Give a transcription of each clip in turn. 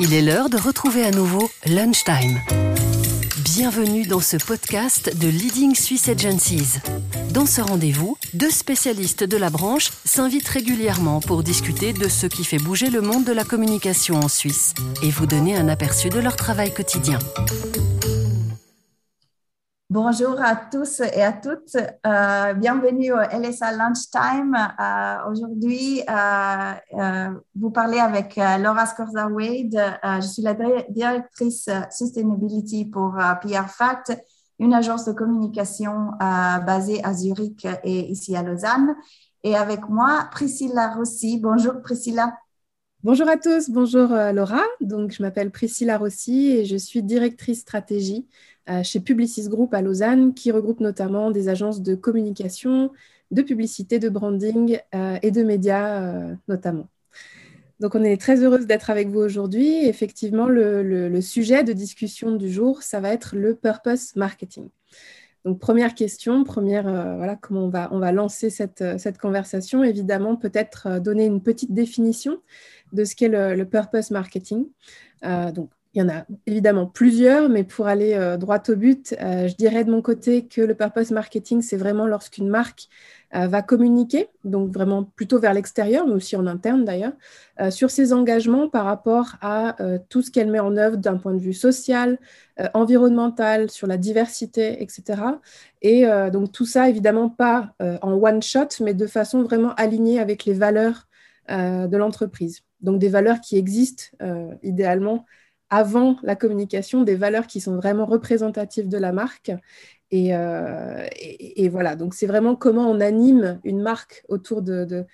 Il est l'heure de retrouver à nouveau Lunchtime. Bienvenue dans ce podcast de Leading Swiss Agencies. Dans ce rendez-vous, deux spécialistes de la branche s'invitent régulièrement pour discuter de ce qui fait bouger le monde de la communication en Suisse et vous donner un aperçu de leur travail quotidien. Bonjour à tous et à toutes. Euh, bienvenue au LSA Lunchtime. Euh, Aujourd'hui, euh, vous parlez avec Laura Scorza-Wade. Je suis la directrice Sustainability pour PR Fact, une agence de communication basée à Zurich et ici à Lausanne. Et avec moi, Priscilla Rossi. Bonjour Priscilla. Bonjour à tous, bonjour Laura. Donc, je m'appelle Priscilla Rossi et je suis directrice stratégie chez Publicis Group à Lausanne, qui regroupe notamment des agences de communication, de publicité, de branding euh, et de médias euh, notamment. Donc on est très heureuse d'être avec vous aujourd'hui. Effectivement, le, sujet de discussion du jour, ça va être le purpose marketing. Donc première question, première, voilà comment on va, on va lancer cette, cette conversation. Évidemment, peut-être donner une petite définition de ce qu'est le, le, purpose marketing. donc il y en a évidemment plusieurs, mais pour aller euh, droit au but, euh, je dirais de mon côté que le purpose marketing, c'est vraiment lorsqu'une marque euh, va communiquer, donc vraiment plutôt vers l'extérieur, mais aussi en interne d'ailleurs, sur ses engagements par rapport à tout ce qu'elle met en œuvre d'un point de vue social, environnemental, sur la diversité, etc. Et donc tout ça, évidemment, pas en one shot, mais de façon vraiment alignée avec les valeurs de l'entreprise. Donc des valeurs qui existent idéalement avant la communication des valeurs qui sont vraiment représentatives de la marque. Euh, et, voilà, donc c'est vraiment comment on anime une marque autour de,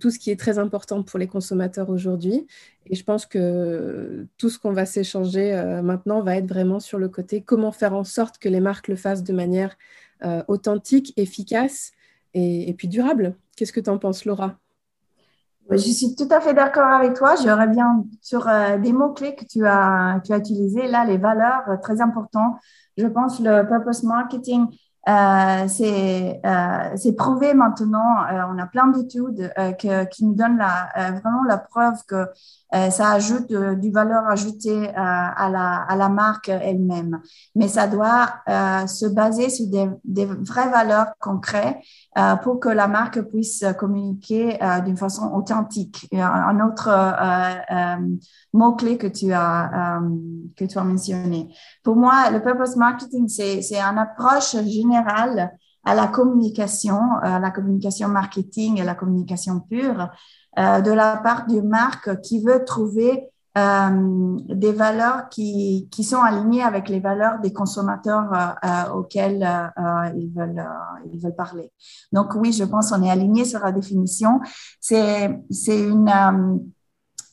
tout ce qui est très important pour les consommateurs aujourd'hui. Et je pense que tout ce qu'on va s'échanger euh, maintenant va être vraiment sur le côté comment faire en sorte que les marques le fassent de manière euh, authentique, efficace et, et puis durable. Qu'est-ce que tu en penses, Laura? Je suis tout à fait d'accord avec toi. Je reviens sur euh, des mots-clés que tu as, tu as utilisés. Là, les valeurs, euh, très importantes. Je pense le purpose marketing, euh, c'est euh, prouvé maintenant. Euh, on a plein d'études qui nous donnent la, vraiment la preuve que ça ajoute du valeur ajoutée à, la, à la marque elle-même. Mais ça doit se baser sur des, des vraies valeurs concrètes pour que la marque puisse communiquer d'une façon authentique. Un autre mot-clé que tu as que tu as mentionné. Pour moi, le purpose marketing, c'est une approche générale à la communication, à la communication marketing et la communication pure euh, de la part d'une marque qui veut trouver euh, des valeurs qui, qui sont alignées avec les valeurs des consommateurs euh, auxquels ils, veulent, ils veulent parler. Donc oui, je pense qu'on est aligné sur la définition. C'est une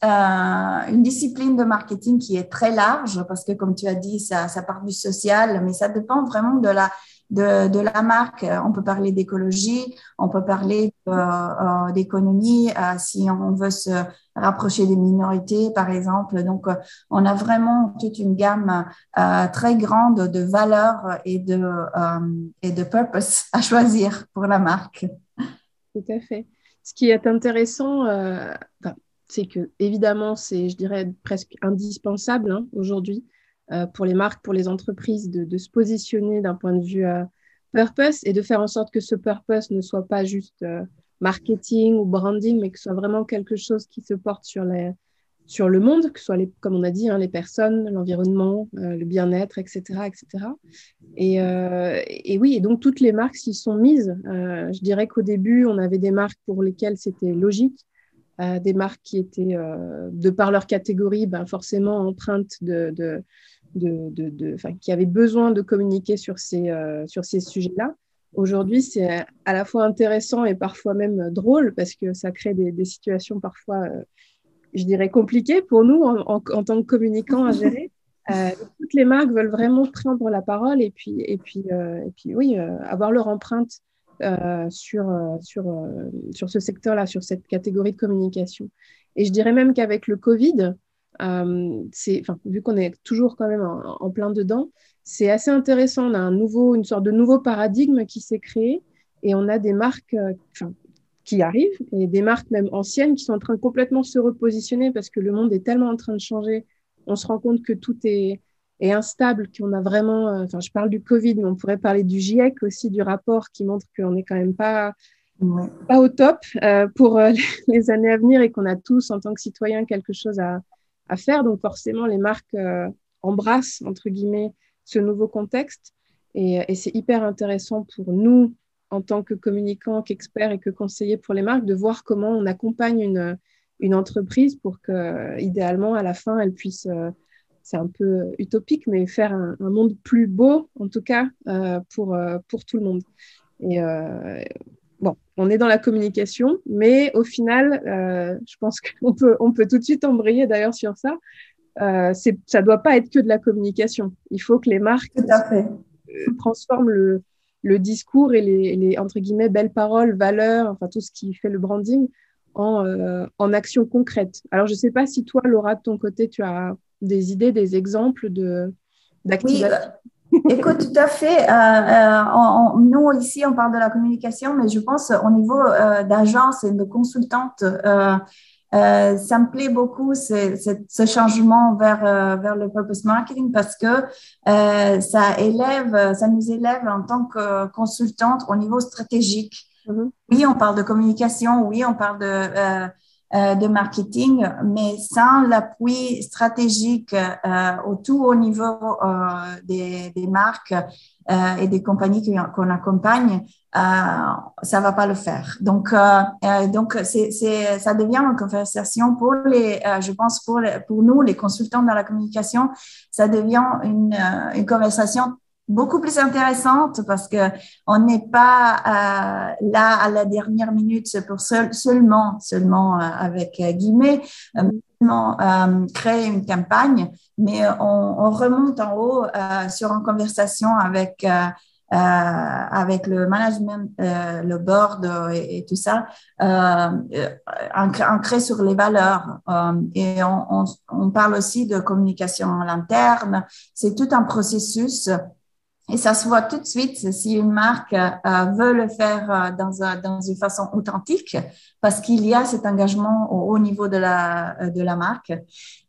une discipline de marketing qui est très large parce que, comme tu as dit, ça, ça part du social, mais ça dépend vraiment de la, de, la marque. On peut parler d'écologie, on peut parler euh, euh, d'économie si on veut se rapprocher des minorités, par exemple. Donc, on a vraiment toute une gamme très grande de valeurs et de, et de purpose à choisir pour la marque. Tout à fait. Ce qui est intéressant, c'est que évidemment, c'est, je dirais, presque indispensable hein, aujourd'hui euh, pour les marques, pour les entreprises, de, se positionner d'un point de vue euh, purpose et de faire en sorte que ce purpose ne soit pas juste euh, marketing ou branding, mais que ce soit vraiment quelque chose qui se porte sur, les, sur le monde, que ce soit, les, comme on a dit, hein, les personnes, l'environnement, le bien-être, etc. etc. Et, oui, et donc toutes les marques s'y sont mises. je dirais qu'au début, on avait des marques pour lesquelles c'était logique des marques qui étaient, euh, de par leur catégorie, ben, forcément empreintes de, de, de qui avaient besoin de communiquer sur ces, euh, sur ces sujets-là. Aujourd'hui, c'est à la fois intéressant et parfois même drôle parce que ça crée des, des situations parfois, euh, je dirais, compliquées pour nous en, en, tant que communicants à gérer. toutes les marques veulent vraiment prendre la parole et puis, et puis, et puis oui, avoir leur empreinte euh, sur, euh, sur, euh, sur ce secteur-là, sur cette catégorie de communication. Et je dirais même qu'avec le Covid, c'est, vu qu'on est toujours quand même en, plein dedans, c'est assez intéressant. On a un nouveau, une sorte de nouveau paradigme qui s'est créé et on a des marques qui arrivent et des marques même anciennes qui sont en train de complètement se repositionner parce que le monde est tellement en train de changer on se rend compte que tout est, est instable, qu'on a vraiment, euh, enfin, je parle du Covid, mais on pourrait parler du GIEC aussi, du rapport qui montre qu'on n'est quand même pas, pas au top euh, pour euh, les années à venir et qu'on a tous, en tant que citoyens, quelque chose à, à faire. Donc, forcément, les marques embrassent, entre guillemets, ce nouveau contexte. Et, et c'est hyper intéressant pour nous, en tant que communicants, qu'experts et que conseillers pour les marques, de voir comment on accompagne une, une entreprise pour que, idéalement, à la fin, elle puisse c'est un peu utopique, mais faire un, monde plus beau, en tout cas, euh, pour, euh, pour tout le monde. Et euh, bon, on est dans la communication, mais au final, je pense qu'on peut, on peut tout de suite embrayer d'ailleurs sur ça. c'est, ça ne doit pas être que de la communication. Il faut que les marques transforment le, le discours et les, les, entre guillemets, belles paroles, valeurs, enfin tout ce qui fait le branding en, en action concrète. Alors, je ne sais pas si toi, Laura, de ton côté, tu as des idées, des exemples de, d'activation oui, euh, Écoute, tout à fait. Euh, euh, nous, ici, on parle de la communication, mais je pense au niveau d'agence et de consultante, ça me plaît beaucoup ce, changement vers, vers le purpose marketing parce que ça élève, ça nous élève en tant que consultante au niveau stratégique. Mm-hmm. Oui, on parle de communication, oui, on parle de euh, de marketing, mais sans l'appui stratégique euh, au tout au niveau euh, des, des, marques et des compagnies qu'on accompagne, ça va pas le faire. Donc, donc c'est, c'est, ça devient une conversation pour les, je pense pour, pour nous, les consultants dans la communication, ça devient une, une conversation beaucoup plus intéressante parce que on n'est pas euh, là à la dernière minute pour seul, seulement seulement euh, avec euh, guillemets euh, créer une campagne, mais on, on remonte en haut sur une conversation avec avec le management, le board et, et tout ça, ancré sur les valeurs. et on, on, on, parle aussi de communication à l'interne. C'est tout un processus et ça se voit tout de suite si une marque euh, veut le faire euh, dans, un, dans, une façon authentique, parce qu'il y a cet engagement au, au, niveau de la, la marque.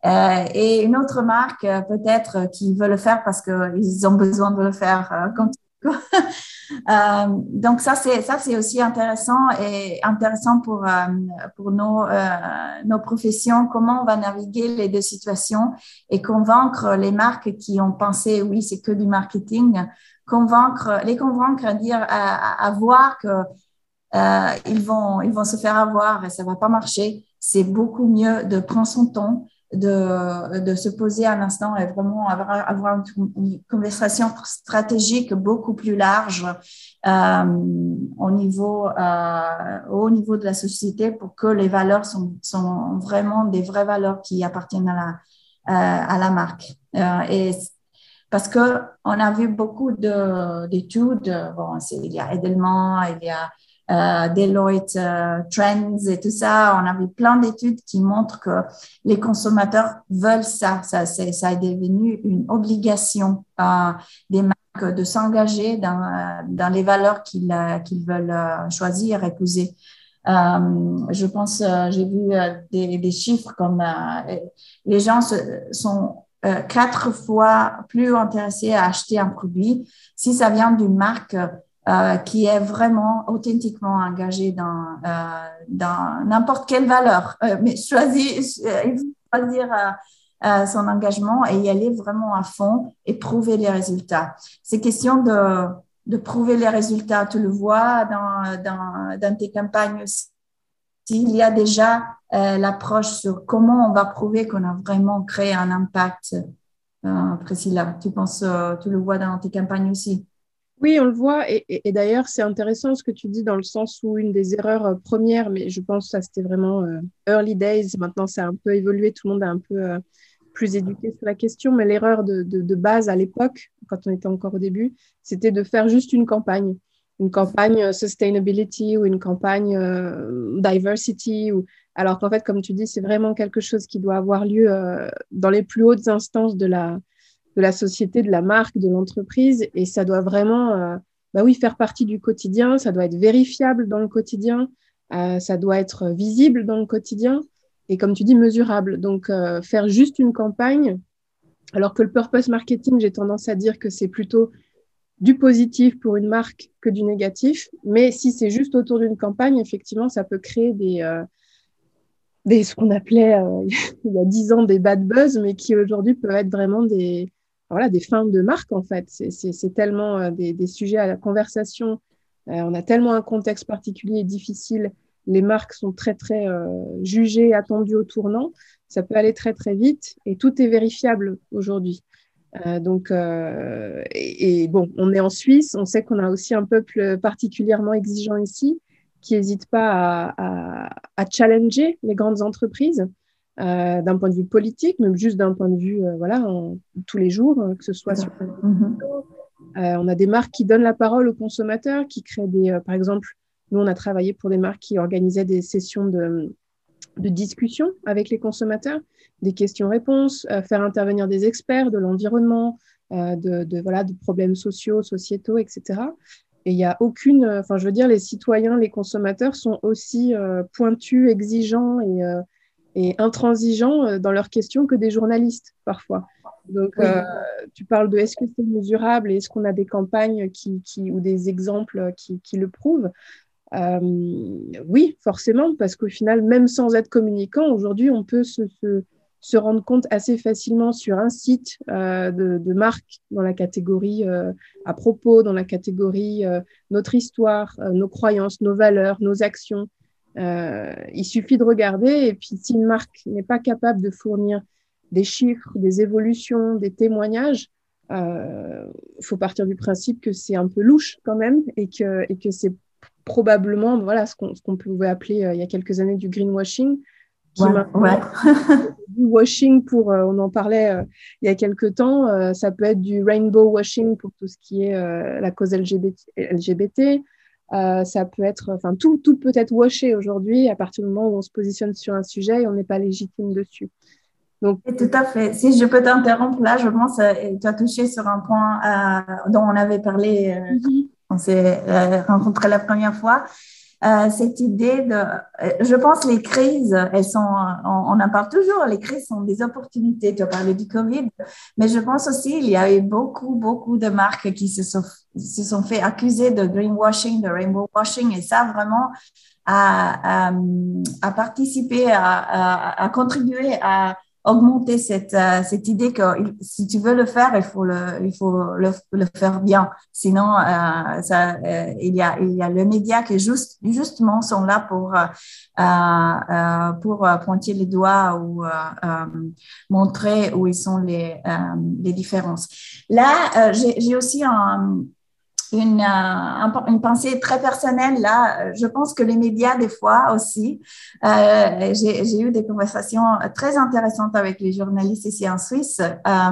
Euh, et une autre marque, euh, peut-être, qui veut le faire parce qu'ils ont besoin de le faire euh, euh, donc ça c'est ça c'est aussi intéressant et intéressant pour euh, pour nos euh, nos professions. Comment on va naviguer les deux situations et convaincre les marques qui ont pensé oui c'est que du marketing convaincre les convaincre à dire à, voir que ils vont ils vont se faire avoir et ça va pas marcher. C'est beaucoup mieux de prendre son temps de, de, se poser un instant et vraiment avoir, avoir une, conversation stratégique beaucoup plus large euh, au, niveau, euh, au niveau de la société pour que les valeurs sont, sont vraiment des vraies valeurs qui appartiennent à la, euh, à la marque. Et parce que on a vu beaucoup d'études, bon, il y a Edelman, il y a euh, Deloitte euh, Trends et tout ça. On a vu plein d'études qui montrent que les consommateurs veulent ça. Ça, ça est devenu une obligation euh, des marques de s'engager dans, euh, dans les valeurs qu'ils euh, qu'ils veulent choisir, épouser. je pense, j'ai vu des, des, chiffres comme les gens se, sont quatre fois plus intéressés à acheter un produit si ça vient d'une marque euh, qui est vraiment authentiquement engagé dans, euh, dans n'importe quelle valeur. Euh, mais choisir, euh, choisir euh, son engagement et y aller vraiment à fond et prouver les résultats. C'est question de, de prouver les résultats. Tu le vois dans, dans, dans tes campagnes aussi. Il y a déjà l'approche sur comment on va prouver qu'on a vraiment créé un impact. Priscilla, tu penses, tu le vois dans tes campagnes aussi? Oui, on le voit. Et, d'ailleurs, c'est intéressant ce que tu dis dans le sens où une des erreurs euh, premières, mais je pense que ça c'était vraiment euh, early days. Maintenant, ça a un peu évolué. Tout le monde est un peu euh, plus éduqué sur la question. Mais l'erreur de, base à l'époque, quand on était encore au début, c'était de faire juste une campagne. Une campagne sustainability ou une campagne diversity. Alors qu'en fait, comme tu dis, c'est vraiment quelque chose qui doit avoir lieu dans les plus hautes instances de la, de la société, de la marque, de l'entreprise. Et ça doit vraiment, euh, bah oui, faire partie du quotidien. Ça doit être vérifiable dans le quotidien. Euh, ça doit être visible dans le quotidien. Et comme tu dis, mesurable. Donc, euh, faire juste une campagne, Alors que le purpose marketing, j'ai tendance à dire que c'est plutôt du positif pour une marque que du négatif. Mais si c'est juste autour d'une campagne, effectivement, ça peut créer des, des ce qu'on appelait il y a dix ans des bad buzz, mais qui aujourd'hui peuvent être vraiment des, voilà, des fins de marque, en fait. C'est tellement euh, des, sujets à la conversation. on a tellement un contexte particulier et difficile. Les marques sont très, très jugées, attendues au tournant. Ça peut aller très, très vite et tout est vérifiable aujourd'hui. Euh, donc, euh, et, bon, on est en Suisse, on sait qu'on a aussi un peuple particulièrement exigeant ici, qui n'hésite pas à, challenger les grandes entreprises euh, d'un point de vue politique, même juste d'un point de vue, voilà, tous les jours, que ce soit sur. Mm-hmm. on a des marques qui donnent la parole aux consommateurs, qui créent des, par exemple, nous on a travaillé pour des marques qui organisaient des sessions de de discussion avec les consommateurs, des questions-réponses, euh, faire intervenir des experts de l'environnement, euh, de, voilà, de problèmes sociaux, sociétaux, etc. Et il n'y a aucune, euh, enfin, je veux dire, les citoyens, les consommateurs sont aussi pointus, exigeants et, et, intransigeants dans leurs questions que des journalistes parfois. Donc, tu parles de est-ce que c'est mesurable et est-ce qu'on a des campagnes qui, qui, ou des exemples qui, qui le prouvent? Euh, oui, forcément, parce qu'au final, même sans être communicant, aujourd'hui, on peut se, se, rendre compte assez facilement sur un site euh, de, de, marque dans la catégorie euh, à propos, dans la catégorie notre histoire, nos croyances, nos valeurs, nos actions. Il suffit de regarder et puis si une marque n'est pas capable de fournir des chiffres, des évolutions, des témoignages, il faut partir du principe que c'est un peu louche quand même et que, et que c'est probablement voilà, ce qu'on pouvait appeler euh, il y a quelques années du greenwashing. Qui ouais, du washing pour, euh, on en parlait euh, il y a quelques temps, ça peut être du rainbow washing pour tout ce qui est la cause LGBT. LGBT. Ça peut être, enfin, tout, tout peut être washé aujourd'hui à partir du moment où on se positionne sur un sujet et on n'est pas légitime dessus. Donc, tout à fait. Si je peux t'interrompre là, je pense que tu as touché sur un point dont on avait parlé mm-hmm on s'est euh, rencontrés la première fois. Euh, cette idée de, euh, je pense les crises, elles sont, on, en parle toujours, les crises sont des opportunités. Tu as parlé du Covid, mais je pense aussi il y a eu beaucoup, beaucoup de marques qui se sont, se sont fait accuser de greenwashing, de rainbow washing, et ça vraiment a, a, participé, à, à contribuer à augmenter cette, euh, cette idée que si tu veux le faire, il faut le, il faut le, le faire bien. Sinon, euh, ça, euh, il, y a, il y a le média qui juste, justement sont là pour, pour pointer les doigts ou montrer où ils sont les, les différences. Là, j'ai aussi un une, euh, une pensée très personnelle là. Je pense que les médias, des fois aussi, euh, j'ai eu des conversations très intéressantes avec les journalistes ici en Suisse. Euh,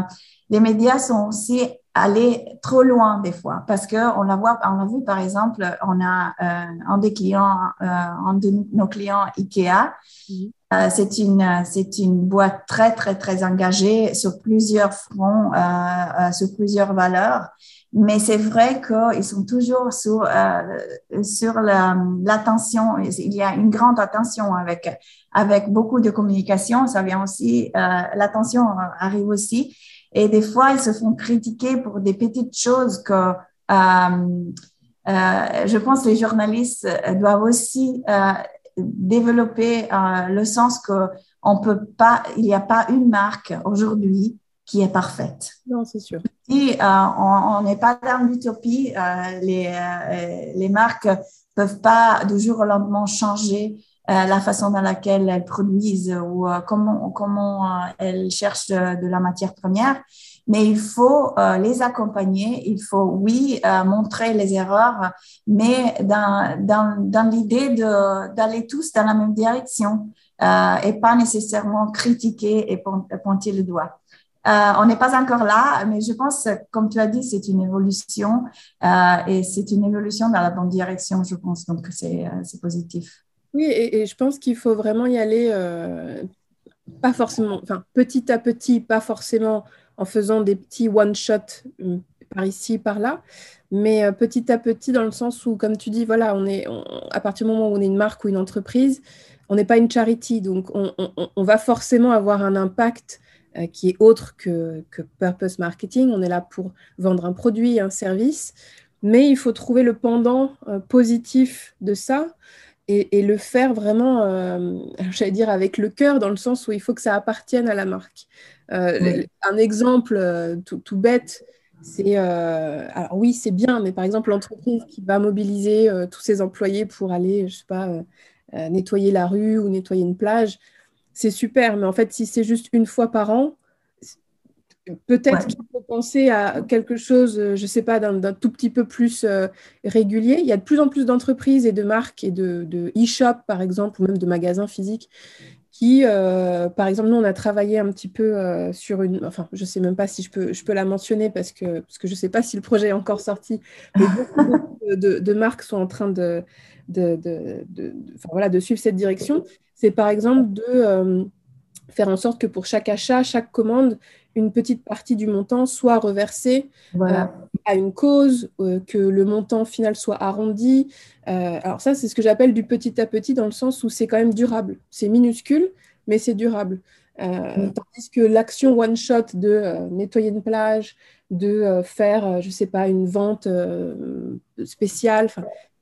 les médias sont aussi allés trop loin des fois parce que on l'a voit, on a vu par exemple, on a euh, un des clients, euh, un de nos clients Ikea. Euh, c'est une c'est une boîte très très très engagée sur plusieurs fronts, sur plusieurs valeurs mais c'est vrai qu'ils sont toujours sur, euh, sur l'attention. il y a une grande attention avec, avec beaucoup de communication. Ça vient aussi, euh, l'attention arrive aussi. Et des fois, ils se font critiquer pour des petites choses que euh, euh je pense les journalistes doivent aussi euh, développer euh, le sens que on peut pas, il n'y a pas une marque aujourd'hui qui est parfaite. Non, c'est sûr. Si euh, on n'est pas dans l'utopie, euh, les, euh, les marques peuvent pas du jour au lendemain changer la façon dans laquelle elles produisent ou comment, comment elles cherchent de, la matière première. Mais il faut les accompagner, il faut, oui, montrer les erreurs, mais dans, dans, dans l'idée d'aller tous dans la même direction et pas nécessairement critiquer et pointer le doigt. Euh, on n'est pas encore là, mais je pense, comme tu as dit, c'est une évolution euh, et c'est une évolution dans la bonne direction, je pense. Donc, c'est euh, positif. Oui, et, je pense qu'il faut vraiment y aller, pas forcément, enfin, petit à petit, pas forcément en faisant des petits one-shot par ici, par là, mais petit à petit, dans le sens où, comme tu dis, voilà, on est, à partir du moment où on est une marque ou une entreprise, on n'est pas une charity, donc on, on va forcément avoir un impact qui est autre que, que, purpose marketing. On est là pour vendre un produit, un service, mais il faut trouver le pendant positif de ça et, le faire vraiment, euh, j'allais dire, avec le cœur, dans le sens où il faut que ça appartienne à la marque. Euh, un exemple euh, tout, bête, c'est, alors oui, c'est bien, mais par exemple, l'entreprise qui va mobiliser tous ses employés pour aller, je sais pas, nettoyer la rue ou nettoyer une plage, c'est super, mais en fait, si c'est juste une fois par an, Peut-être qu'il faut penser à quelque chose, euh, je ne sais pas, d'un tout petit peu plus euh, régulier. Il y a de plus en plus d'entreprises et de marques et de e-shop, par exemple, ou même de magasins physiques, qui, euh, par exemple, nous, on a travaillé un petit peu sur une... Enfin, je ne sais même pas si je peux, je peux la mentionner parce que, parce que je ne sais pas si le projet est encore sorti, mais beaucoup de, marques sont en train de, de, voilà, de suivre cette direction. C'est par exemple de faire en sorte que pour chaque achat, chaque commande, une petite partie du montant soit reversée euh, à une cause, euh, que le montant final soit arrondi. Euh, alors ça, c'est ce que j'appelle du petit à petit dans le sens où c'est quand même durable. C'est minuscule, mais c'est durable. Tandis que l'action one-shot de nettoyer une plage, de faire, je ne sais pas, une vente spéciale,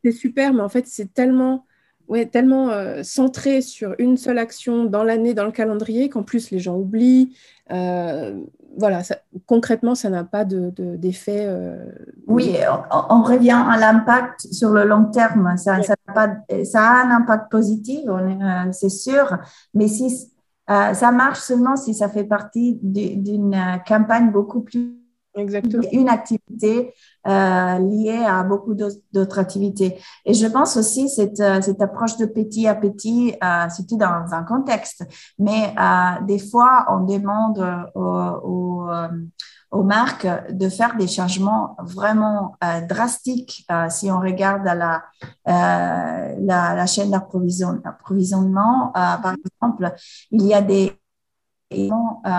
c'est super, mais en fait, c'est tellement ouais, tellement euh, centré sur une seule action dans l'année, dans le calendrier, qu'en plus les gens oublient. Euh, voilà, concrètement, ça n'a pas d'effet. De, euh, oui, on, revient à l'impact sur le long terme. Ça, ça, a, pas, ça a, un impact positif, c'est sûr, mais si ça marche seulement si ça fait partie d'une campagne beaucoup plus Exactement. Une activité euh, liée à beaucoup d'autres activités. Et je pense aussi cette, euh, cette approche de petit à petit, euh, surtout dans un contexte. Mais euh, des fois, on demande aux, aux, marques de faire des changements vraiment drastiques. si on regarde à la, la, la chaîne d'approvisionnement, par exemple, il y a des euh,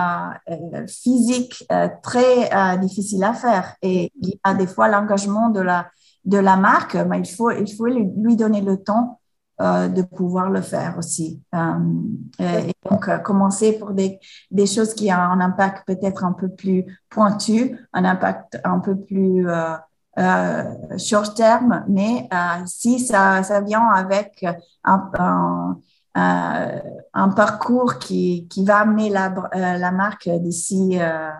euh, physique euh, très difficile à faire. Et il y a des fois l'engagement de la, de la marque, mais il faut, il faut lui donner le temps de pouvoir le faire aussi. et donc, commencer pour des, des, choses qui ont un impact peut-être un peu plus pointu, un impact un peu plus short terme, mais si ça, ça vient avec un euh, un parcours qui, qui, va amener la, euh, la marque d'ici euh,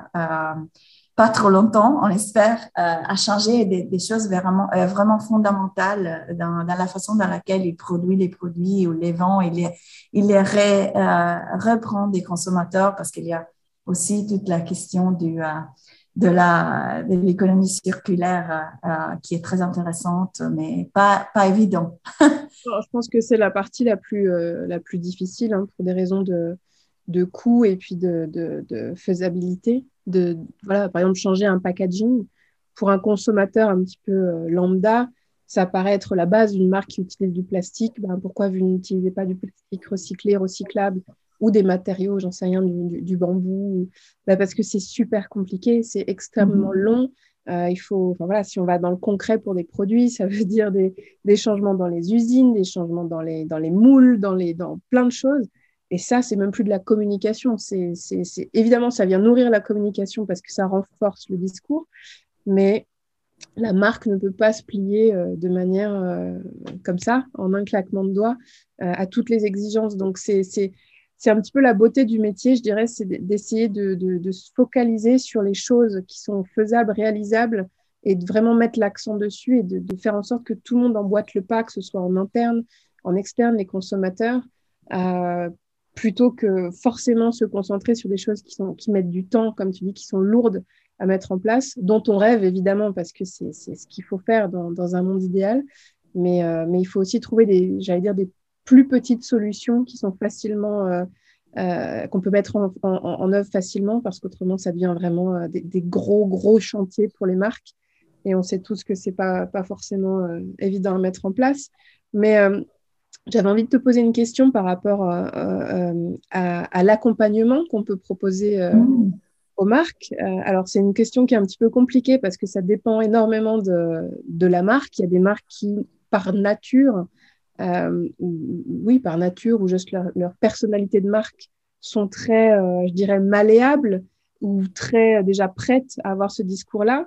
pas trop longtemps, on espère, à changer des, des, choses vraiment, vraiment fondamentales dans, dans, la façon dans laquelle il produit les produits ou les vend, il les, il les reprend des consommateurs parce qu'il y a aussi toute la question du, de la de l'économie circulaire euh, euh, qui est très intéressante, mais pas, pas évident. je pense que c'est la partie la plus, euh, la plus difficile hein, pour des raisons de, de coût et puis de, de, faisabilité. De, voilà, par exemple, changer un packaging pour un consommateur un petit peu lambda, ça paraît être la base d'une marque qui utilise du plastique. Ben, pourquoi vous n'utilisez pas du plastique recyclé, recyclable ou des matériaux, j'en sais rien, du, bambou, bah, parce que c'est super compliqué, c'est extrêmement mhm. long. Euh, il faut, enfin, voilà, si on va dans le concret pour des produits, ça veut dire des, des changements dans les usines, des changements dans les, dans les moules, dans, les, dans plein de choses. Et ça, c'est même plus de la communication. C'est, évidemment, ça vient nourrir la communication parce que ça renforce le discours, mais la marque ne peut pas se plier euh, de manière euh, comme ça, en un claquement de doigts, à toutes les exigences. Donc, c'est c'est un petit peu la beauté du métier, je dirais, c'est d'essayer de, se focaliser sur les choses qui sont faisables, réalisables, et de vraiment mettre l'accent dessus et de, faire en sorte que tout le monde emboîte le pas, que ce soit en interne, en externe, les consommateurs, euh, plutôt que forcément se concentrer sur des choses qui, sont, qui mettent du temps, comme tu dis, qui sont lourdes à mettre en place, dont on rêve évidemment, parce que c'est ce qu'il faut faire dans, un monde idéal. Mais, euh, mais il faut aussi trouver des, j'allais dire, des plus petites solutions qui sont facilement euh, euh, qu'on peut mettre en, en, œuvre facilement parce qu'autrement ça devient vraiment euh, des, gros gros chantiers pour les marques et on sait tous que c'est pas pas forcément évident à mettre en place mais j'avais envie de te poser une question par rapport à, l'accompagnement qu'on peut proposer mmh. aux marques. alors, c'est une question qui est un petit peu compliquée parce que ça dépend énormément de, de la marque. Il y a des marques qui, par nature, euh, oui, par nature ou juste leur, personnalité de marque, sont très, je dirais, malléables ou très déjà prêtes à avoir ce discours-là.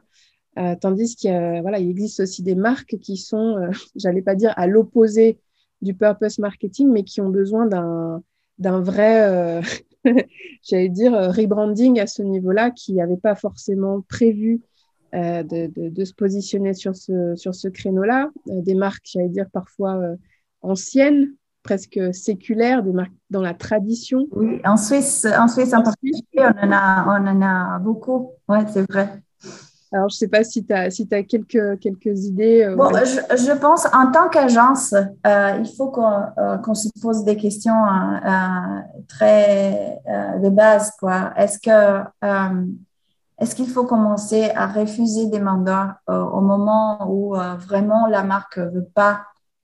tandis qu'il voilà, il existe aussi des marques qui sont, j'allais pas dire à l'opposé du purpose marketing, mais qui ont besoin d'un vrai, j'allais dire, rebranding à ce niveau-là, qui n'avait pas forcément prévu euh, de, de, se positionner sur ce, sur ce créneau-là. Euh, des marques, j'allais dire, parfois euh, anciennes, presque séculaires, des marques dans la tradition. Oui, en Suisse, en Suisse en, particulier, on en a, on en a beaucoup. Oui, c'est vrai. Alors, je ne sais pas si tu as, si as quelques, quelques idées. bon, je, je, pense, en tant qu'agence, il faut qu'on se pose des questions très de base. Est-ce que est-ce qu'il faut commencer à refuser des mandats euh, au moment où euh, vraiment la marque veut pas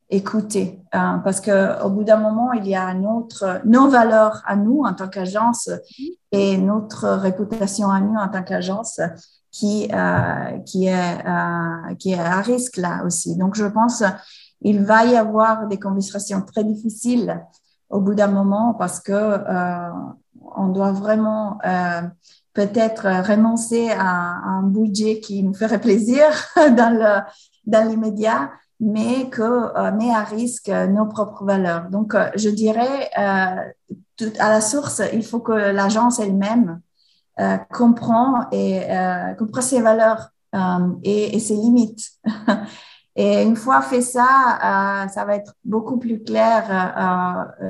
écouter euh, Parce que au bout d'un moment, il y a notre, nos valeurs à nous en tant qu'agence et notre réputation à nous en tant qu'agence qui qui est qui est à risque là aussi. Donc je pense il va y avoir des conversations très difficiles au bout d'un moment parce que on doit vraiment peut-être renoncer à, un budget qui nous ferait plaisir dans l'immédiat, mais que euh, met à risque nos propres valeurs. Donc, euh, je dirais, euh, à la source, il faut que l'agence elle-même euh, comprend et euh, comprend ses valeurs et, et, ses limites. et une fois fait ça, ça va être beaucoup plus clair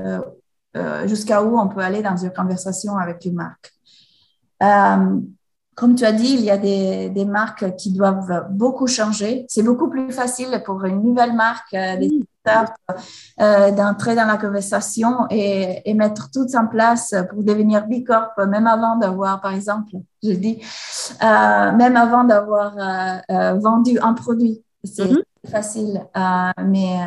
jusqu'à où on peut aller dans une conversation avec une marque. Comme tu as dit, il y a des, des, marques qui doivent beaucoup changer. C'est beaucoup plus facile pour une nouvelle marque, euh, des euh, d'entrer dans la conversation et, et, mettre tout en place pour devenir Bicorp, même avant d'avoir, par exemple, je dis, euh, même avant d'avoir euh, vendu un produit. C'est mm-hmm. facile, mais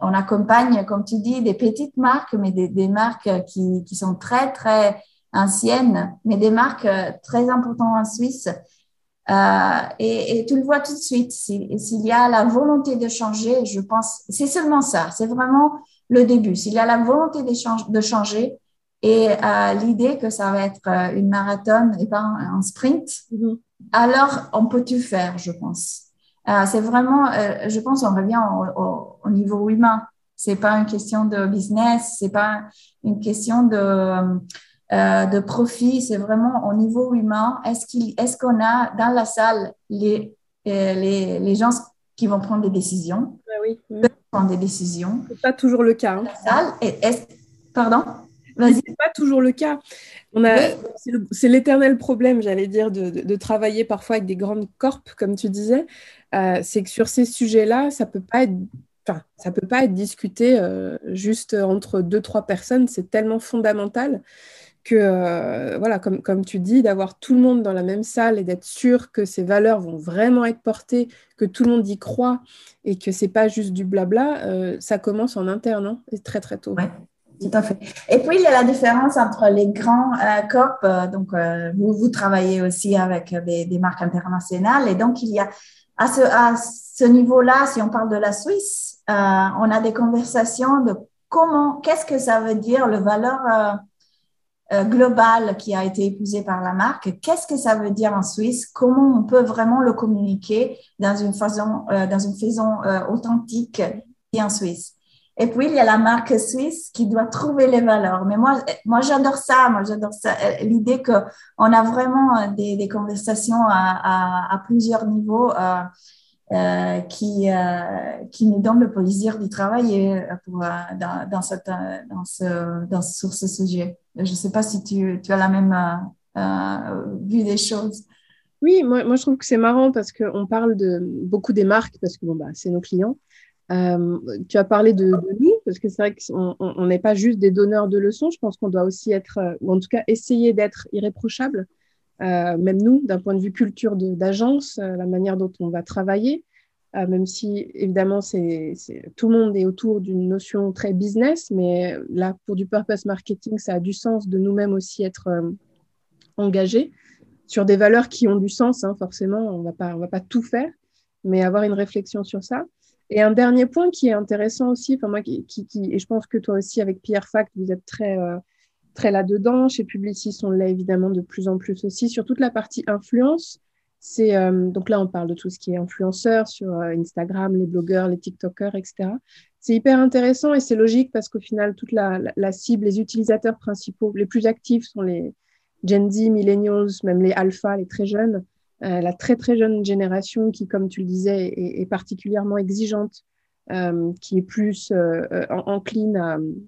on accompagne, comme tu dis, des petites marques, mais des, des marques qui, qui sont très, très anciennes, mais des marques euh, très importantes en Suisse. Euh, et, et, tu le vois tout de suite, s'il y a la volonté de changer, je pense, c'est seulement ça, c'est vraiment le début. S'il y a la volonté de, de changer et euh, l'idée que ça va être une marathon et pas un, sprint, mm-hmm. alors on peut tout faire, je pense. Euh, c'est vraiment, je pense, on revient au, au, au, niveau humain. C'est pas une question de business, c'est pas une question de euh, de profit, c'est vraiment au niveau humain. Est-ce qu'on a dans la salle les, euh, les, les, gens qui vont prendre des décisions? Ah oui, prendre des décisions? C'est pas toujours le cas. Hein. La salle, est pardon? C'est pas toujours le cas. On a, c'est, l'éternel problème, j'allais dire, de, de, travailler parfois avec des grandes corps, comme tu disais. Euh, c'est que sur ces sujets-là, ça peut pas être Enfin, ça peut pas être discuté euh, juste entre deux, trois personnes. C'est tellement fondamental que, euh, voilà, comme, comme tu dis, d'avoir tout le monde dans la même salle et d'être sûr que ces valeurs vont vraiment être portées, que tout le monde y croit et que c'est pas juste du blabla, euh, ça commence en interne, hein, et très très tôt. Oui, tout à fait. Et puis, il y a la différence entre les grands euh, euh, donc vous, vous travaillez aussi avec des, des, marques internationales, et donc il y a à ce, à ce niveau-là, si on parle de la Suisse, on a des conversations de comment, qu'est-ce que ça veut dire le valeur euh, global qui a été épousé par la marque. Qu'est-ce que ça veut dire en Suisse? Comment on peut vraiment le communiquer dans une façon, euh, dans une façon euh, authentique en Suisse? Et puis, il y a la marque suisse qui doit trouver les valeurs. Mais moi, moi j'adore ça. Moi, j'adore ça. L'idée qu'on a vraiment des, des conversations à, à, à, plusieurs niveaux euh, qui, euh, qui nous donne le plaisir d'y travailler pour, euh, dans, dans, sur ce sujet. Je ne sais pas si tu, as la même vue des choses. Oui, moi, je trouve que c'est marrant parce qu'on parle de beaucoup des marques parce que bah, c'est nos clients. Tu as parlé de, de nous, parce que c'est vrai qu'on n'est pas juste des donneurs de leçons. Je pense qu'on doit aussi être, ou en tout cas essayer d'être irréprochable euh, même nous, d'un point de vue culture d'agence, euh, la manière dont on va travailler, euh, même si évidemment c'est tout le monde est autour d'une notion très business, mais là pour du purpose marketing, ça a du sens de nous-mêmes aussi être engagés sur des valeurs qui ont du sens, hein, forcément, on on va pas tout faire, mais avoir une réflexion sur ça. Et un dernier point qui est intéressant aussi, enfin moi et je pense que toi aussi avec Pierre Fact, vous êtes très très là-dedans. Chez Publicis, on l'est évidemment de plus en plus aussi. Sur toute la partie influence, c'est donc là, on parle de tout ce qui est influenceur sur Instagram, les blogueurs, les TikTokers, etc. C'est hyper intéressant et c'est logique parce qu'au final, toute la, la, cible, les utilisateurs principaux, les plus actifs sont les Gen Z, Millennials, même les Alpha, les très jeunes. Euh, la très très jeune génération qui, comme tu le disais, est, particulièrement exigeante, euh, qui est plus euh, encline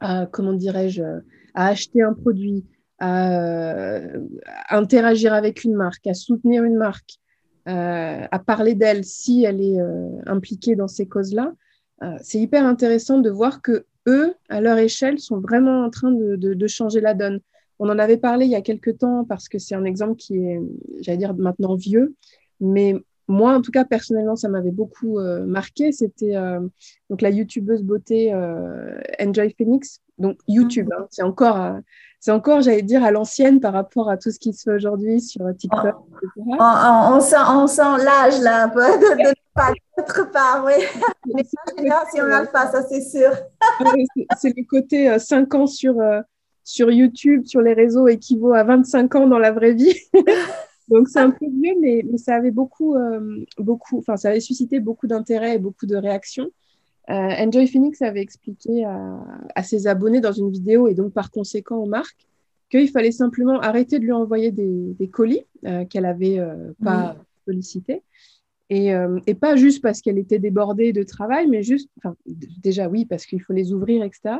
à, comment dirais-je, à acheter un produit, à, interagir avec une marque, à soutenir une marque, à parler d'elle si elle est impliquée dans ces causes-là. c'est hyper intéressant de voir que eux, à leur échelle, sont vraiment en train de changer la donne. On en avait parlé il y a quelques temps parce que c'est un exemple qui est, j'allais dire, maintenant vieux. Mais moi, en tout cas, personnellement, ça m'avait beaucoup euh, marqué. C'était euh, donc la youtubeuse beauté euh, Enjoy Phoenix. Donc YouTube, hein. c'est encore, c'est encore, j'allais dire, à l'ancienne par rapport à tout ce qui se fait aujourd'hui sur TikTok, etc. On, sent, on sent l'âge là, de, de pas d'autre part, oui. Les générations alpha, ça c'est sûr. c'est le côté 5 ans sur sur YouTube, sur les réseaux, équivaut à 25 ans dans la vraie vie. Donc c'est un peu vieux, mais, ça avait beaucoup, euh, beaucoup, enfin ça avait suscité beaucoup d'intérêt et beaucoup de réactions. Euh, Enjoy Phoenix avait expliqué à, ses abonnés dans une vidéo et donc par conséquent aux marques qu'il fallait simplement arrêter de lui envoyer des, colis euh, qu'elle avait pas sollicités euh, et, pas juste parce qu'elle était débordée de travail, mais juste, enfin, déjà oui, parce qu'il faut les ouvrir, etc.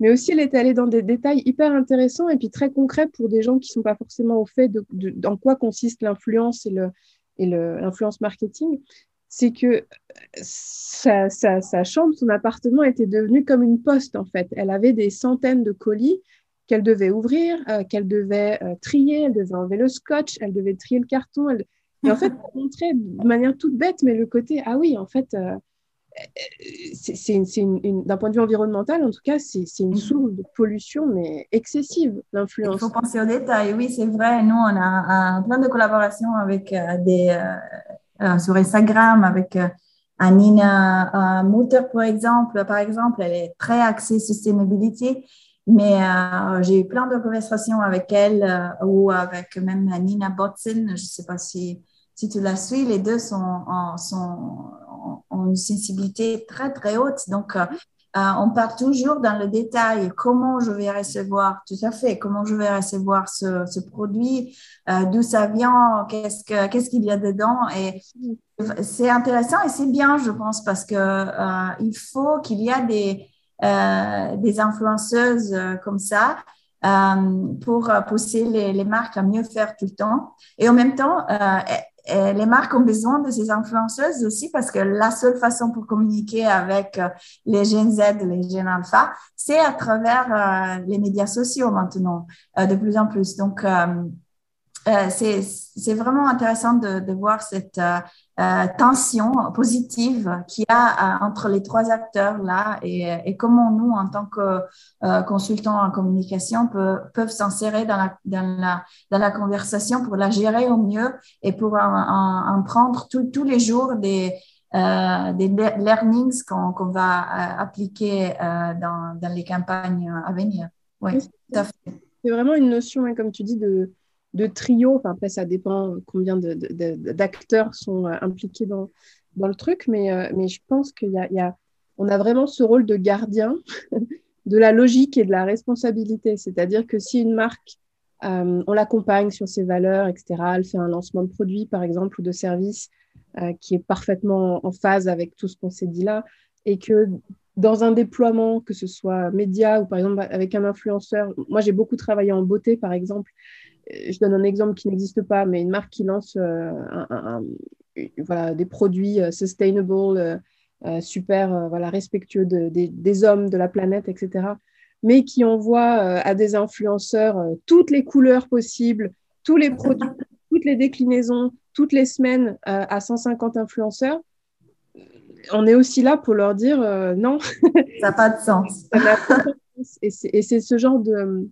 Mais aussi, elle est allée dans des détails hyper intéressants et puis très concrets pour des gens qui ne sont pas forcément au fait de, dans quoi consiste l'influence et le et l'influence marketing. C'est que sa, sa, chambre, son appartement était devenu comme une poste en fait. Elle avait des centaines de colis qu'elle devait ouvrir, euh, qu'elle devait euh, trier, elle devait enlever le scotch, elle devait trier le carton. Elle, et en fait, montrer de manière toute bête, mais le côté, ah oui, en fait, euh, c'est d'un point de vue environnemental, en tout cas, c'est une mm-hmm. source de pollution, mais excessive, l'influence. Il faut penser aux détails, oui, c'est vrai. Nous, on a plein de collaborations avec euh, des, sur Instagram, avec Anina Mutter, par exemple. Par exemple, elle est très axée sustainability. Mais j'ai eu plein de conversations avec elle ou avec même Nina Botsin. Je ne sais pas si si tu la suis, les deux sont, sont, ont une sensibilité très, très haute. Donc, euh, euh, on part toujours dans le détail. Comment je vais recevoir, tout à fait, comment je vais recevoir ce, produit, euh, d'où ça vient, qu'est-ce qu'il y a dedans. Et c'est intéressant et c'est bien, je pense, parce que il faut qu'il y ait des, influenceuses comme ça pour pousser les, marques à mieux faire tout le temps. Et en même temps, les marques ont besoin de ces influenceuses aussi parce que la seule façon pour communiquer avec euh, les jeunes Z, les jeunes alpha, c'est à travers euh, les médias sociaux maintenant, euh, de plus en plus. Donc, euh, c'est vraiment intéressant de, voir cette euh, euh, tension positive qu'il y a entre les trois acteurs là et, et comment nous, en tant que consultants en communication, peut, peuvent s'insérer dans la, dans, la, dans la conversation pour la gérer au mieux et pour en, en, prendre tous les jours des, des learnings qu'on va appliquer dans, dans, les campagnes à venir. Oui, tout à fait. C'est vraiment une notion, hein, comme tu dis, de de trio. Enfin, après, ça dépend combien d'acteurs sont euh, impliqués dans, le truc, mais, euh, mais je pense qu'il y a, y a, on a vraiment ce rôle de gardien de la logique et de la responsabilité. C'est-à-dire que si une marque, euh, on l'accompagne sur ses valeurs, etc., elle fait un lancement de produit, par exemple, ou de service qui est parfaitement en phase avec tout ce qu'on s'est dit là, et que dans un déploiement, que ce soit média ou par exemple avec un influenceur, moi j'ai beaucoup travaillé en beauté par exemple, je donne un exemple qui n'existe pas, mais une marque qui lance euh, voilà, des produits euh, sustainable, euh, super voilà, respectueux des, hommes, de la planète, etc., mais qui envoie à des influenceurs toutes les couleurs possibles, tous les produits, toutes les déclinaisons, toutes les semaines à 150 influenceurs, on est aussi là pour leur dire non. Ça n'a pas de sens. et c'est ce genre de,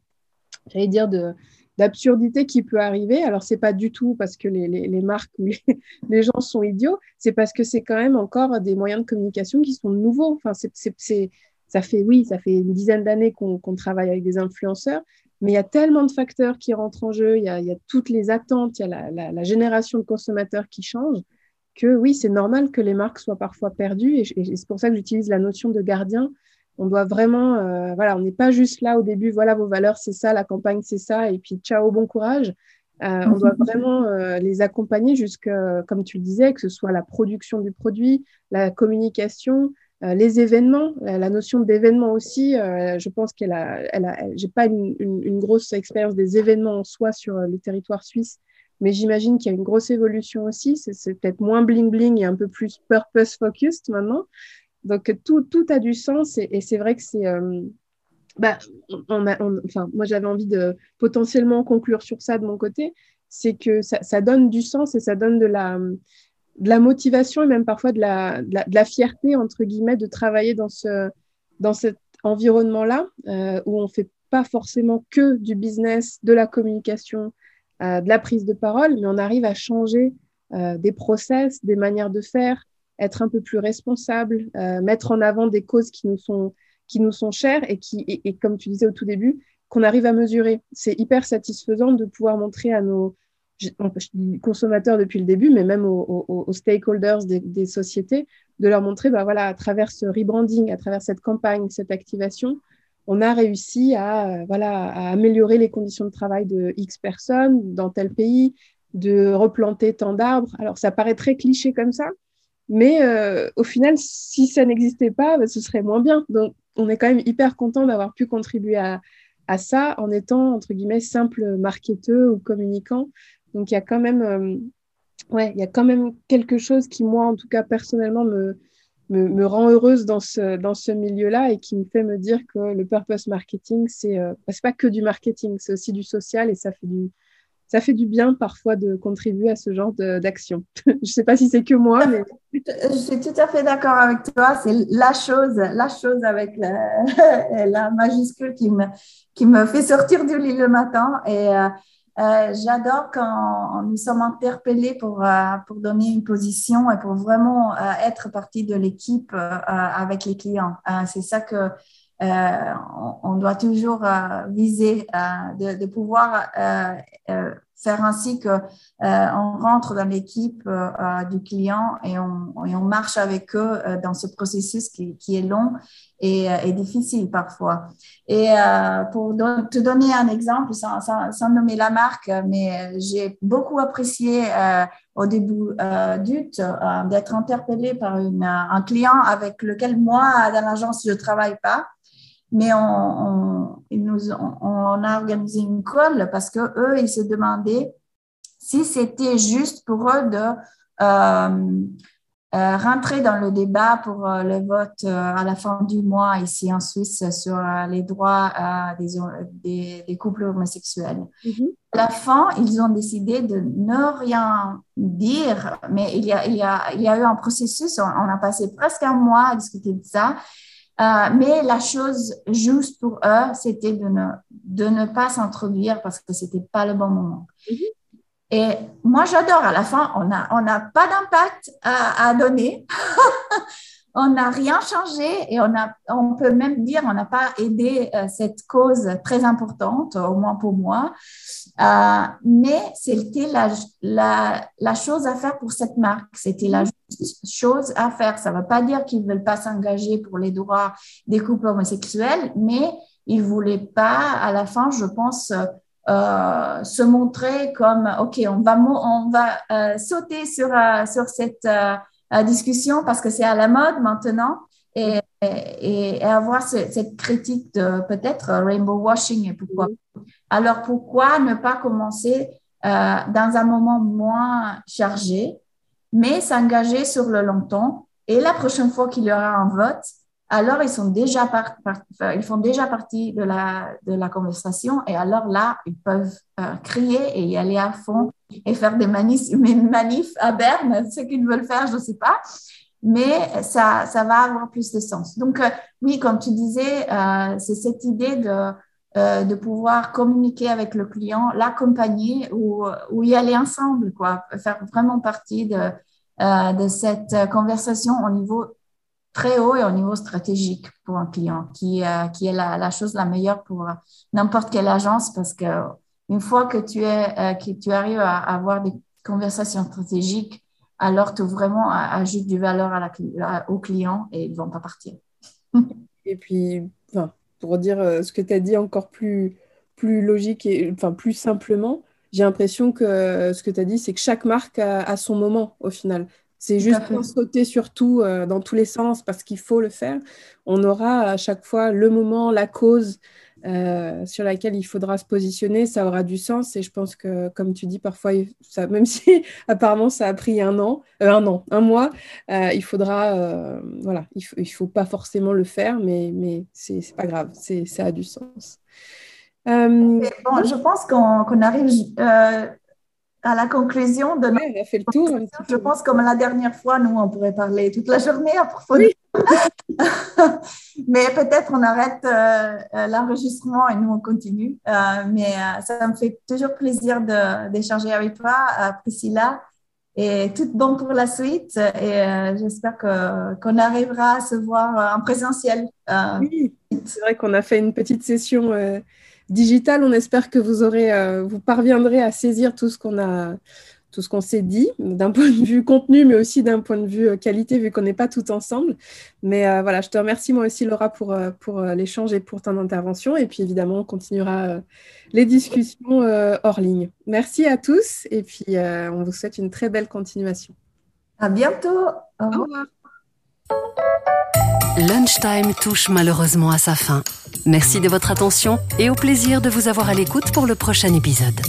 j'allais dire, de, d'absurdité qui peut arriver. Alors, c'est pas du tout parce que les, les, marques ou les, gens sont idiots, c'est parce que c'est quand même encore des moyens de communication qui sont nouveaux. Enfin, c'est ça fait, oui, ça fait une dizaine d'années qu'on travaille avec des influenceurs, mais il y a tellement de facteurs qui rentrent en jeu, il y a, toutes les attentes, il y a la, génération de consommateurs qui change, que oui, c'est normal que les marques soient parfois perdues. Et, c'est pour ça que j'utilise la notion de gardien. On doit vraiment, euh, voilà, on n'est pas juste là au début, voilà vos valeurs, c'est ça, la campagne, c'est ça, et puis ciao, bon courage. Euh, on doit vraiment euh, les accompagner jusqu'à, comme tu le disais, que ce soit la production du produit, la communication, les événements, la, notion d'événement aussi, je pense qu'elle a, elle a, j'ai pas une, grosse expérience des événements en soi sur le territoire suisse, mais j'imagine qu'il y a une grosse évolution aussi. C'est, peut-être moins bling bling et un peu plus purpose focused maintenant. Donc tout, tout a du sens et, c'est vrai que c'est, bah, on a, enfin, moi j'avais envie de potentiellement conclure sur ça de mon côté, c'est que ça, donne du sens et ça donne de la motivation et même parfois de la, de la, fierté, entre guillemets, de travailler dans, ce, dans cet environnement-là, euh, où on ne fait pas forcément que du business, de la communication, euh, de la prise de parole, mais on arrive à changer euh, des process, des manières de faire, être un peu plus responsable, mettre en avant des causes qui nous sont, qui nous sont chères et qui, et comme tu disais au tout début, qu'on arrive à mesurer. C'est hyper satisfaisant de pouvoir montrer à nos, consommateurs depuis le début, mais même aux, stakeholders des, sociétés, de leur montrer, bah voilà, à travers ce rebranding, à travers cette campagne, cette activation, on a réussi à, voilà, à améliorer les conditions de travail de X personnes dans tel pays, de replanter tant d'arbres. Alors, ça paraît très cliché comme ça, mais euh, au final, si ça n'existait pas, bah, ce serait moins bien. Donc, on est quand même hyper content d'avoir pu contribuer à, ça en étant, entre guillemets, simple marketeur ou communicant donc il y a quand même, euh, ouais, il y a quand même quelque chose qui, moi, en tout cas, personnellement, me, me, rend heureuse dans ce, dans ce milieu-là et qui me fait me dire que le purpose marketing, c'est euh, bah, pas que du marketing, c'est aussi du social et ça fait du, ça fait du bien parfois de contribuer à ce genre d'action. Je ne sais pas si c'est que moi, mais... Je suis tout à fait d'accord avec toi. C'est la chose, la chose avec la, majuscule qui me, fait sortir du lit le matin. Et, euh, euh, j'adore quand nous sommes interpellés pour, euh, pour donner une position et pour vraiment être partie de l'équipe avec les clients. c'est ça que on, doit toujours viser, de, de, pouvoir faire ainsi que on rentre dans l'équipe du client et on, et on, marche avec eux dans ce processus qui, qui est long et, et, difficile parfois. Et euh, pour te donner un exemple, sans, sans, nommer la marque, mais j'ai beaucoup apprécié euh, au début euh, euh, d'être interpellée par une, un client avec lequel moi, dans l'agence, je ne travaille pas. Mais on, on, nous, on, a organisé une call parce que eux, ils se demandaient si c'était juste pour eux de euh, euh, rentrer dans le débat pour euh, le vote à la fin du mois ici en Suisse sur les droits des, des, couples homosexuels. Mm-hmm. À la fin, ils ont décidé de ne rien dire, mais il y a, il y a, il y a eu un processus, on, a passé presque un mois à discuter de ça. Mais la chose juste pour eux, c'était de ne, de ne pas s'introduire parce que c'était pas le bon moment. Mm-hmm. Et moi, j'adore. À la fin, on n'a on a pas d'impact à, à, donner. on n'a rien changé et on, a, on peut même dire on n'a pas aidé euh, cette cause très importante, au moins pour moi. Euh, mais c'était la, la, la, chose à faire pour cette marque. C'était la chose à faire. Ça ne veut pas dire qu'ils ne veulent pas s'engager pour les droits des couples homosexuels, mais ils ne voulaient pas, à la fin, je pense, euh, se montrer comme ok on va on va euh, sauter sur euh, sur cette discussion parce que c'est à la mode maintenant et, et, avoir cette critique de peut-être rainbow washing et pourquoi alors pourquoi ne pas commencer dans un moment moins chargé mais s'engager sur le long terme. Et la prochaine fois qu'il y aura un vote alors ils sont déjà ils font déjà partie de la, de la conversation. Et alors là, ils peuvent euh, crier et y aller à fond et faire des manifs, à Berne, ce qu'ils veulent faire, je ne sais pas, mais ça, ça va avoir plus de sens. Donc euh, oui, comme tu disais, euh, c'est cette idée de, de pouvoir communiquer avec le client, l'accompagner ou, ou y aller ensemble, quoi, faire vraiment partie de, de cette conversation au niveau très haut et au niveau stratégique pour un client, qui, qui est la, chose la meilleure pour n'importe quelle agence parce que une fois que tu, es, que tu arrives à avoir des conversations stratégiques, alors tu vraiment ajoutes du valeur au client et ils ne vont pas partir. et puis, pour dire euh, ce que tu as dit encore plus, plus logique et enfin, plus simplement, j'ai l'impression que euh, ce que tu as dit, c'est que chaque marque a, son moment au final. C'est juste pour sauter sur tout euh, dans tous les sens parce qu'il faut le faire. On aura à chaque fois le moment, la cause, euh, sur laquelle il faudra se positionner, ça aura du sens. Et je pense que, comme tu dis, parfois, ça, même si apparemment ça a pris un an, euh, un an, un mois, il faudra, voilà, il ne faut, pas forcément le faire, mais, mais c'est pas grave, ça a du sens. Bon, je pense qu'on arrive à la conclusion de notre... on a fait le tour. Je pense comme la dernière fois, nous, on pourrait parler toute la journée à propos mais peut-être on arrête euh, euh, l'enregistrement et nous on continue. Euh, mais ça me fait toujours plaisir d'échanger avec toi, Priscilla. Et tout bon pour la suite. Et j'espère qu'on arrivera à se voir en présentiel. oui, c'est vrai qu'on a fait une petite session digitale. On espère que vous aurez, vous parviendrez à saisir tout ce qu'on a tout ce qu'on s'est dit, d'un point de vue contenu, mais aussi d'un point de vue euh, qualité, vu qu'on n'est pas tout ensemble. Mais euh, voilà, je te remercie moi aussi, Laura, pour, euh, pour l'échange et pour ton intervention. Et puis évidemment, on continuera les discussions hors ligne. Merci à tous et puis on vous souhaite une très belle continuation. À bientôt. Au revoir. Lunchtime touche malheureusement à sa fin. Merci de votre attention et au plaisir de vous avoir à l'écoute pour le prochain épisode.